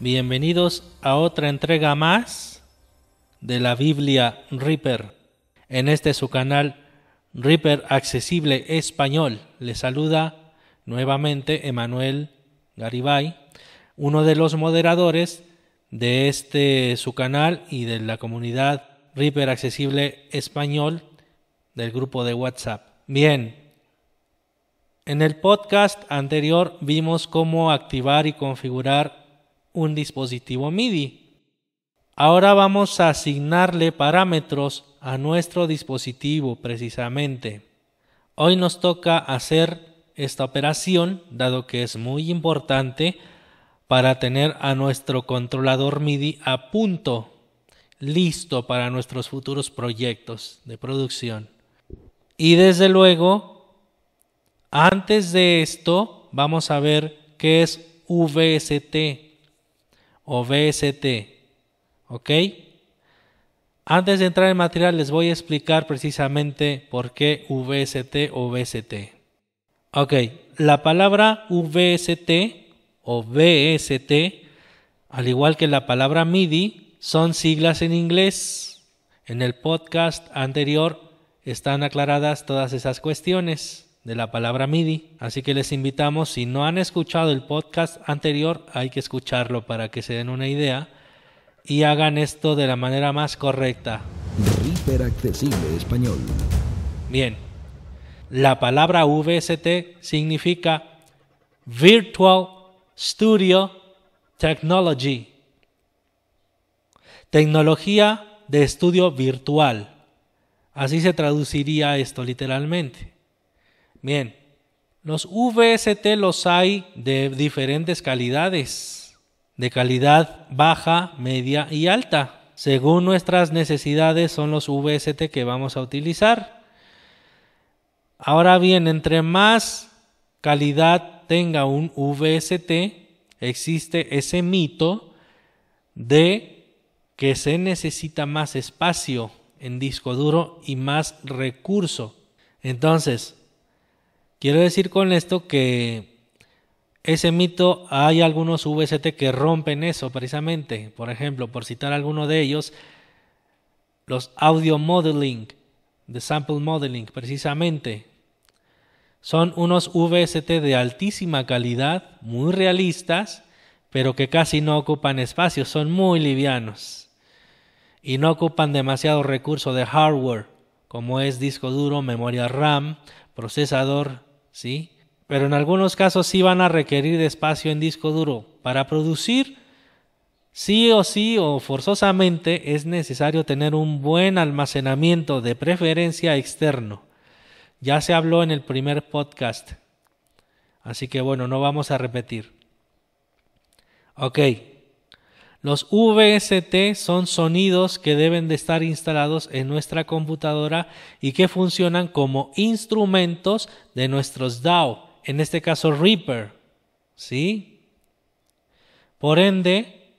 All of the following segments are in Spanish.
Bienvenidos a otra entrega más de la Biblia Reaper. En este su canal Reaper Accesible Español. Les saluda nuevamente Emanuel Garibay, uno de los moderadores de este su canal y de la comunidad Reaper Accesible Español del grupo de WhatsApp. Bien, en el podcast anterior vimos cómo activar y configurar un dispositivo MIDI. Ahora vamos a asignarle parámetros a nuestro dispositivo precisamente. Hoy nos toca hacer esta operación dado que es muy importante para tener a nuestro controlador MIDI a punto, listo para nuestros futuros proyectos de producción. Y desde luego antes de esto, vamos a ver qué es VST o VST. ¿Ok? Antes de entrar en material les voy a explicar precisamente por qué VST o VST. Ok, la palabra VST o VST, al igual que la palabra MIDI, son siglas en inglés. En el podcast anterior están aclaradas todas esas cuestiones de la palabra MIDI. Así que les invitamos, si no han escuchado el podcast anterior, hay que escucharlo para que se den una idea y hagan esto de la manera más correcta. Español. Bien, la palabra VST significa Virtual Studio Technology. Tecnología de estudio virtual. Así se traduciría esto literalmente. Bien, los VST los hay de diferentes calidades, de calidad baja, media y alta. Según nuestras necesidades son los VST que vamos a utilizar. Ahora bien, entre más calidad tenga un VST, existe ese mito de que se necesita más espacio en disco duro y más recurso. Entonces, Quiero decir con esto que ese mito hay algunos VST que rompen eso precisamente. Por ejemplo, por citar alguno de ellos, los audio modeling, de sample modeling precisamente. Son unos VST de altísima calidad, muy realistas, pero que casi no ocupan espacio, son muy livianos y no ocupan demasiado recurso de hardware, como es disco duro, memoria RAM, procesador, ¿sí? Pero en algunos casos sí van a requerir espacio en disco duro. Para producir, sí o sí o forzosamente es necesario tener un buen almacenamiento de preferencia externo. Ya se habló en el primer podcast. Así que bueno, no vamos a repetir. Ok. Los VST son sonidos que deben de estar instalados en nuestra computadora y que funcionan como instrumentos de nuestros DAO, en este caso Reaper. ¿Sí? Por ende,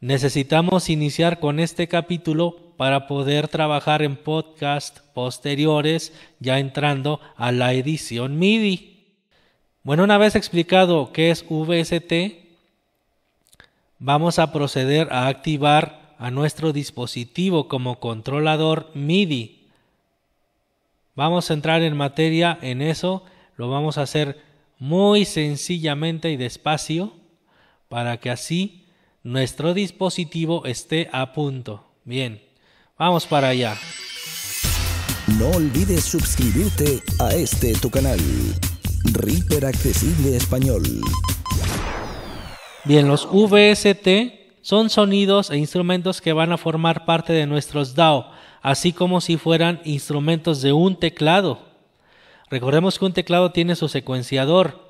necesitamos iniciar con este capítulo para poder trabajar en podcast posteriores ya entrando a la edición MIDI. Bueno, una vez explicado qué es VST, vamos a proceder a activar a nuestro dispositivo como controlador MIDI. Vamos a entrar en materia en eso, lo vamos a hacer muy sencillamente y despacio para que así nuestro dispositivo esté a punto. Bien, vamos para allá. No olvides suscribirte a este tu canal, Reaper Accesible Español. Bien, los VST son sonidos e instrumentos que van a formar parte de nuestros DAO, así como si fueran instrumentos de un teclado. Recordemos que un teclado tiene su secuenciador.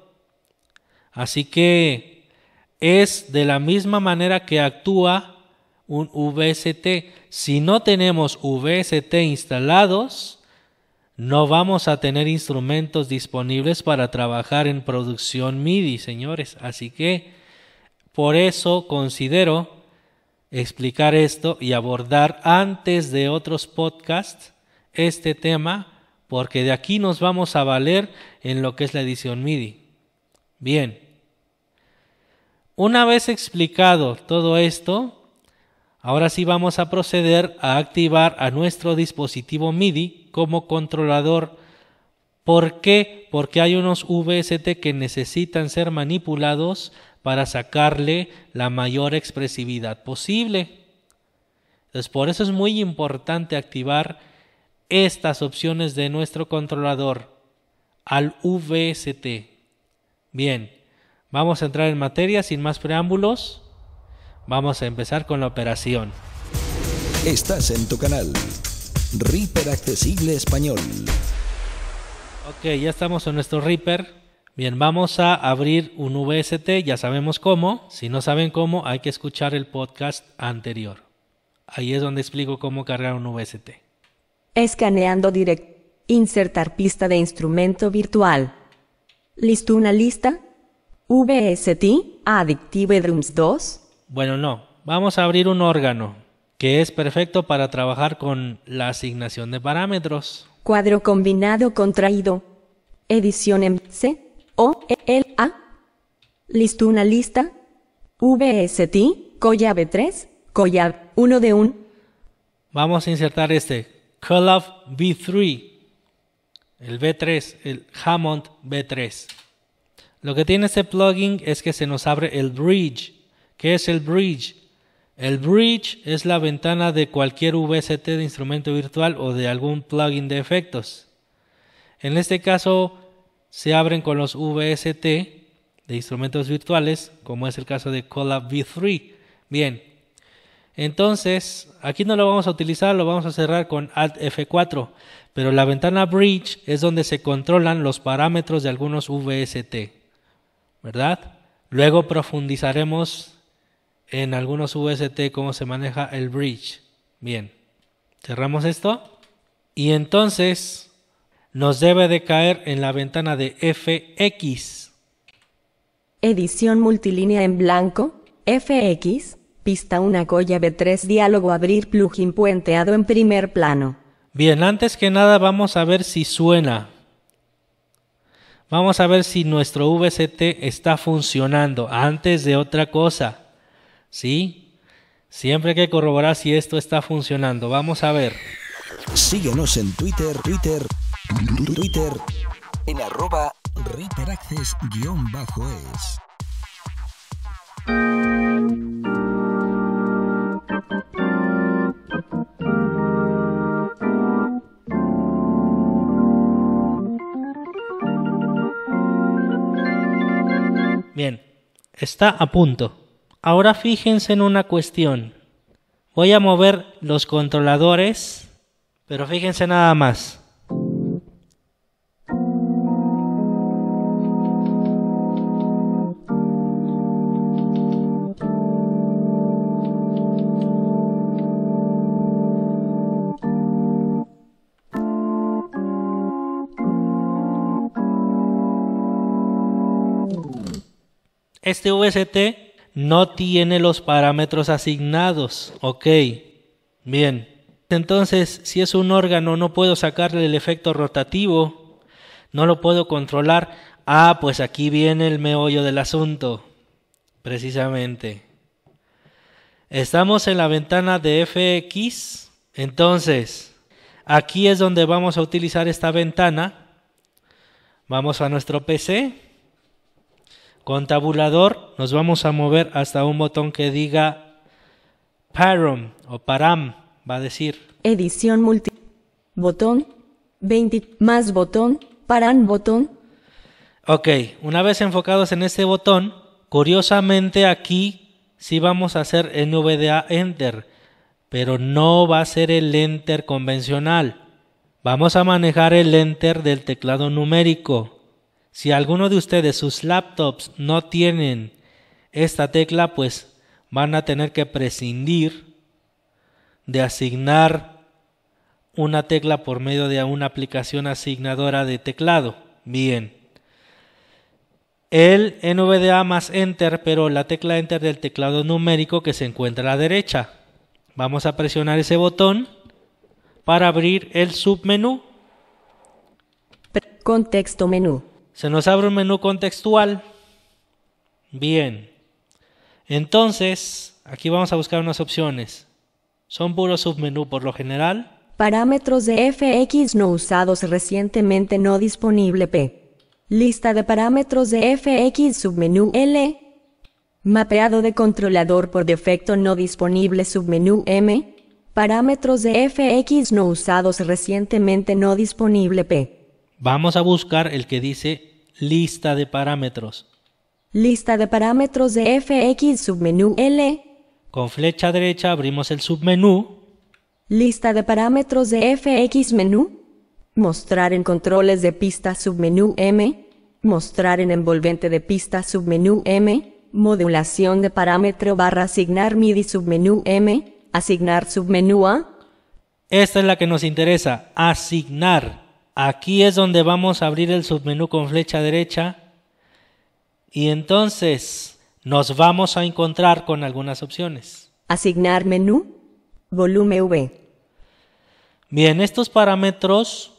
Así que es de la misma manera que actúa un VST. Si no tenemos VST instalados, no vamos a tener instrumentos disponibles para trabajar en producción MIDI, señores. Así que por eso considero explicar esto y abordar antes de otros podcasts este tema, porque de aquí nos vamos a valer en lo que es la edición MIDI. Bien, una vez explicado todo esto, ahora sí vamos a proceder a activar a nuestro dispositivo MIDI como controlador. ¿Por qué? Porque hay unos VST que necesitan ser manipulados para sacarle la mayor expresividad posible. Entonces, por eso es muy importante activar estas opciones de nuestro controlador al VST. Bien, vamos a entrar en materia sin más preámbulos. Vamos a empezar con la operación. Estás en tu canal, Reaper Accesible Español. Ok, ya estamos en nuestro Reaper. Bien, vamos a abrir un VST, ya sabemos cómo. Si no saben cómo, hay que escuchar el podcast anterior. Ahí es donde explico cómo cargar un VST. Escaneando direct. Insertar pista de instrumento virtual. ¿Listo una lista? VST, Addictive Drums 2. Bueno, no. Vamos a abrir un órgano que es perfecto para trabajar con la asignación de parámetros. Cuadro combinado contraído. Edición en C. O, L, A. Listo una lista. VST, Collab 3, Collab 1 de 1. Vamos a insertar este Collab V3, el V3, el Hammond V3. Lo que tiene este plugin es que se nos abre el bridge. ¿Qué es el bridge? El bridge es la ventana de cualquier VST de instrumento virtual o de algún plugin de efectos. En este caso, se abren con los VST de instrumentos virtuales, como es el caso de Collab V3. Bien, entonces aquí no lo vamos a utilizar, lo vamos a cerrar con Alt F4, pero la ventana Bridge es donde se controlan los parámetros de algunos VST, ¿verdad? Luego profundizaremos en algunos VST cómo se maneja el Bridge. Bien, cerramos esto y entonces nos debe de caer en la ventana de FX. Edición multilínea en blanco, FX, pista una colla B3 diálogo abrir plugin puenteado en primer plano. Bien, antes que nada vamos a ver si suena. Vamos a ver si nuestro VST está funcionando antes de otra cosa. ¿Sí? Siempre hay que corroborar si esto está funcionando. Vamos a ver. Síguenos en Twitter, Twitter Twitter en arroba ReaperAccess-es. Bien, está a punto. Ahora fíjense en una cuestión. Voy a mover los controladores, pero fíjense nada más. Este VST no tiene los parámetros asignados. Ok, bien. Entonces, si es un órgano, no puedo sacarle el efecto rotativo, no lo puedo controlar. Ah, pues aquí viene el meollo del asunto, precisamente. Estamos en la ventana de FX, entonces, aquí es donde vamos a utilizar esta ventana. Vamos a nuestro PC con tabulador nos vamos a mover hasta un botón que diga Param o Param, va a decir. Edición multi. Botón. 20 más botón. Param botón. Ok, una vez enfocados en este botón, curiosamente aquí sí vamos a hacer NVDA Enter, pero no va a ser el Enter convencional. Vamos a manejar el Enter del teclado numérico. Si alguno de ustedes sus laptops no tienen esta tecla pues van a tener que prescindir de asignar una tecla por medio de una aplicación asignadora de teclado. Bien. El NVDA más Enter, pero la tecla Enter del teclado numérico que se encuentra a la derecha. Vamos a presionar ese botón para abrir el submenú. Contexto menú. Se nos abre un menú contextual. Bien. Entonces, aquí vamos a buscar unas opciones. Son puro submenú por lo general. Parámetros de FX no usados recientemente no disponible P. Lista de parámetros de FX submenú L. Mapeado de controlador por defecto no disponible submenú M. Parámetros de FX no usados recientemente no disponible P. Vamos a buscar el que dice lista de parámetros. Lista de parámetros de FX submenú L. Con flecha derecha abrimos el submenú. Lista de parámetros de FX menú. Mostrar en controles de pista submenú M. Mostrar en envolvente de pista submenú M. Modulación de parámetro barra asignar MIDI submenú M. Asignar submenú A. Esta es la que nos interesa, asignar. Aquí es donde vamos a abrir el submenú con flecha derecha. Y entonces nos vamos a encontrar con algunas opciones. Asignar menú. Volumen V. Bien, estos parámetros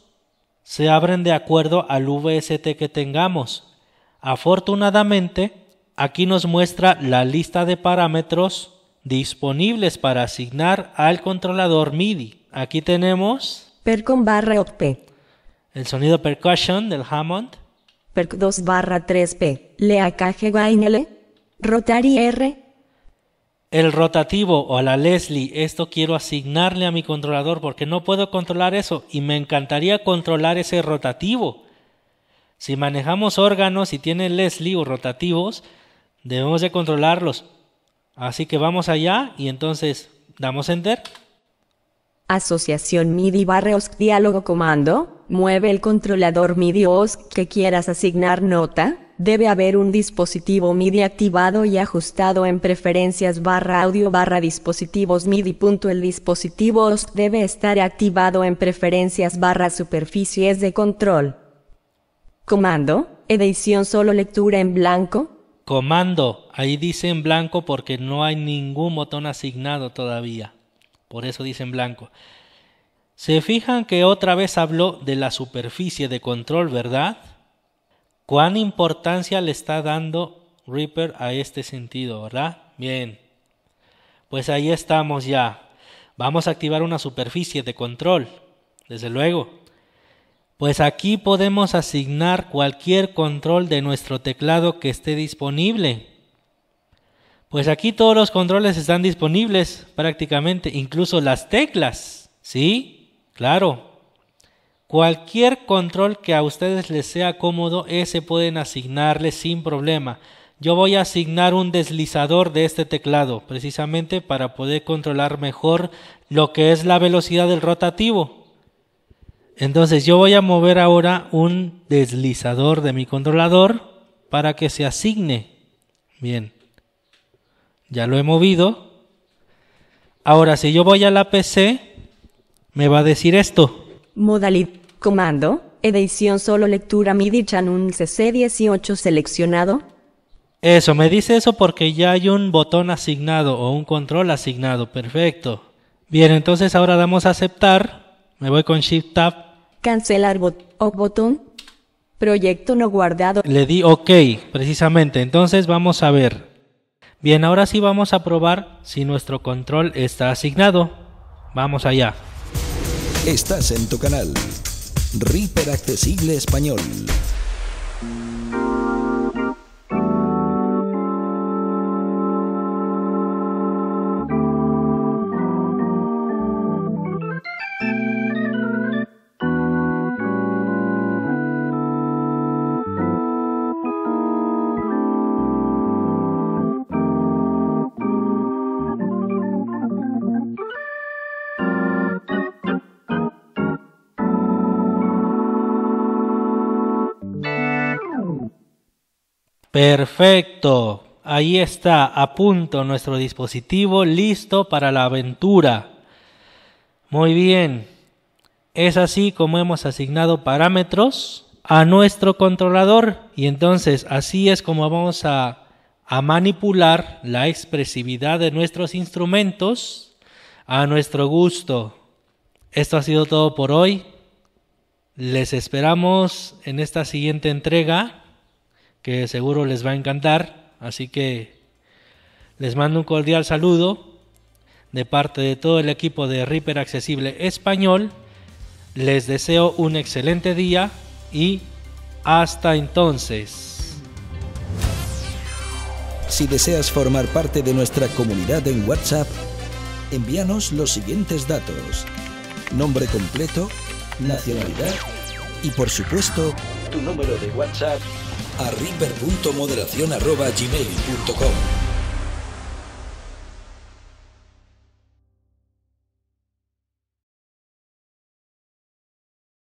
se abren de acuerdo al VST que tengamos. Afortunadamente, aquí nos muestra la lista de parámetros disponibles para asignar al controlador MIDI. Aquí tenemos Percon barra OP. el sonido percussion del Hammond, Perc 2 barra 3P. Lea L. Rotary R. el rotativo o la Leslie. Esto quiero asignarle a mi controlador porque no puedo controlar eso y me encantaría controlar ese rotativo. Si manejamos órganos y tienen Leslie o rotativos, debemos de controlarlos. Así que vamos allá y entonces damos enter. Asociación MIDI barra diálogo comando. Mueve el controlador MIDI OSC que quieras asignar nota. Debe haber un dispositivo MIDI activado y ajustado en preferencias barra audio barra dispositivos MIDI. Punto. El dispositivo OSC debe estar activado en preferencias barra superficies de control. Comando. Edición solo lectura en blanco. Comando, ahí dice en blanco porque no hay ningún botón asignado todavía. Por eso dice en blanco. Se fijan que otra vez habló de la superficie de control, ¿verdad? ¿Cuán importancia le está dando Reaper a este sentido, verdad? Bien. Pues ahí estamos ya. Vamos a activar una superficie de control, desde luego. Pues aquí podemos asignar cualquier control de nuestro teclado que esté disponible. Pues aquí todos los controles están disponibles prácticamente, incluso las teclas. ¿Sí? Claro. Cualquier control que a ustedes les sea cómodo, ese pueden asignarle sin problema. Yo voy a asignar un deslizador de este teclado, precisamente para poder controlar mejor lo que es la velocidad del rotativo. Entonces yo voy a mover ahora un deslizador de mi controlador para que se asigne. Bien. Ya lo he movido. Ahora si yo voy a la PC, me va a decir esto. Modalidad. Comando. Edición solo lectura MIDI Channel CC18 seleccionado. Eso, me dice eso porque ya hay un botón asignado o un control asignado. Perfecto. Bien, entonces ahora damos a aceptar. Me voy con Shift Tab. Cancelar bot o botón. Proyecto no guardado. Le di OK, precisamente. Entonces vamos a ver. Bien, ahora sí vamos a probar si nuestro control está asignado. Vamos allá. Estás en tu canal. Reaper Accesible Español. Perfecto. ahí está, a punto nuestro dispositivo, listo para la aventura. Muy bien, es así como hemos asignado parámetros a nuestro controlador y entonces así es como vamos a, manipular la expresividad de nuestros instrumentos a nuestro gusto. Esto ha sido todo por hoy. Les esperamos en esta siguiente entrega que seguro les va a encantar. Así que les mando un cordial saludo de parte de todo el equipo de Reaper Accesible Español. Les deseo un excelente día y hasta entonces. Si deseas formar parte de nuestra comunidad en WhatsApp, envíanos los siguientes datos. Nombre completo, nacionalidad y por supuesto tu número de WhatsApp a river.moderación.gmail.com